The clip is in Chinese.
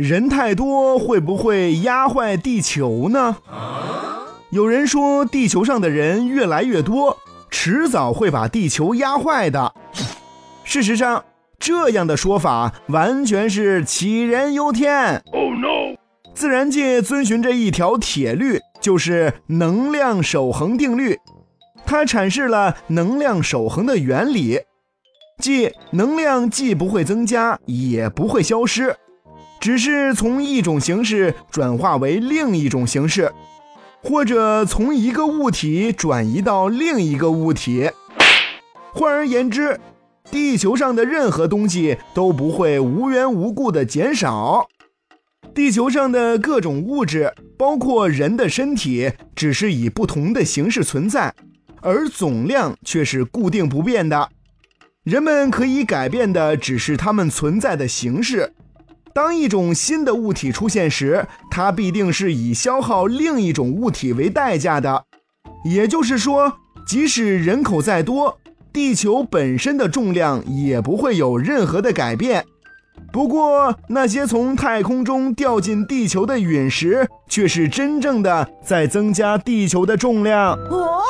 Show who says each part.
Speaker 1: 人太多会不会压坏地球呢？有人说地球上的人越来越多，迟早会把地球压坏的。事实上，这样的说法完全是杞人忧天。Oh no！自然界遵循着一条铁律，就是能量守恒定律。它阐释了能量守恒的原理，即能量既不会增加，也不会消失，只是从一种形式转化为另一种形式，或者从一个物体转移到另一个物体。换而言之，地球上的任何东西都不会无缘无故的减少。地球上的各种物质，包括人的身体，只是以不同的形式存在。而总量却是固定不变的，人们可以改变的只是它们存在的形式。当一种新的物体出现时，它必定是以消耗另一种物体为代价的。也就是说，即使人口再多，地球本身的重量也不会有任何的改变。不过，那些从太空中掉进地球的陨石，却是真正的在增加地球的重量。哦。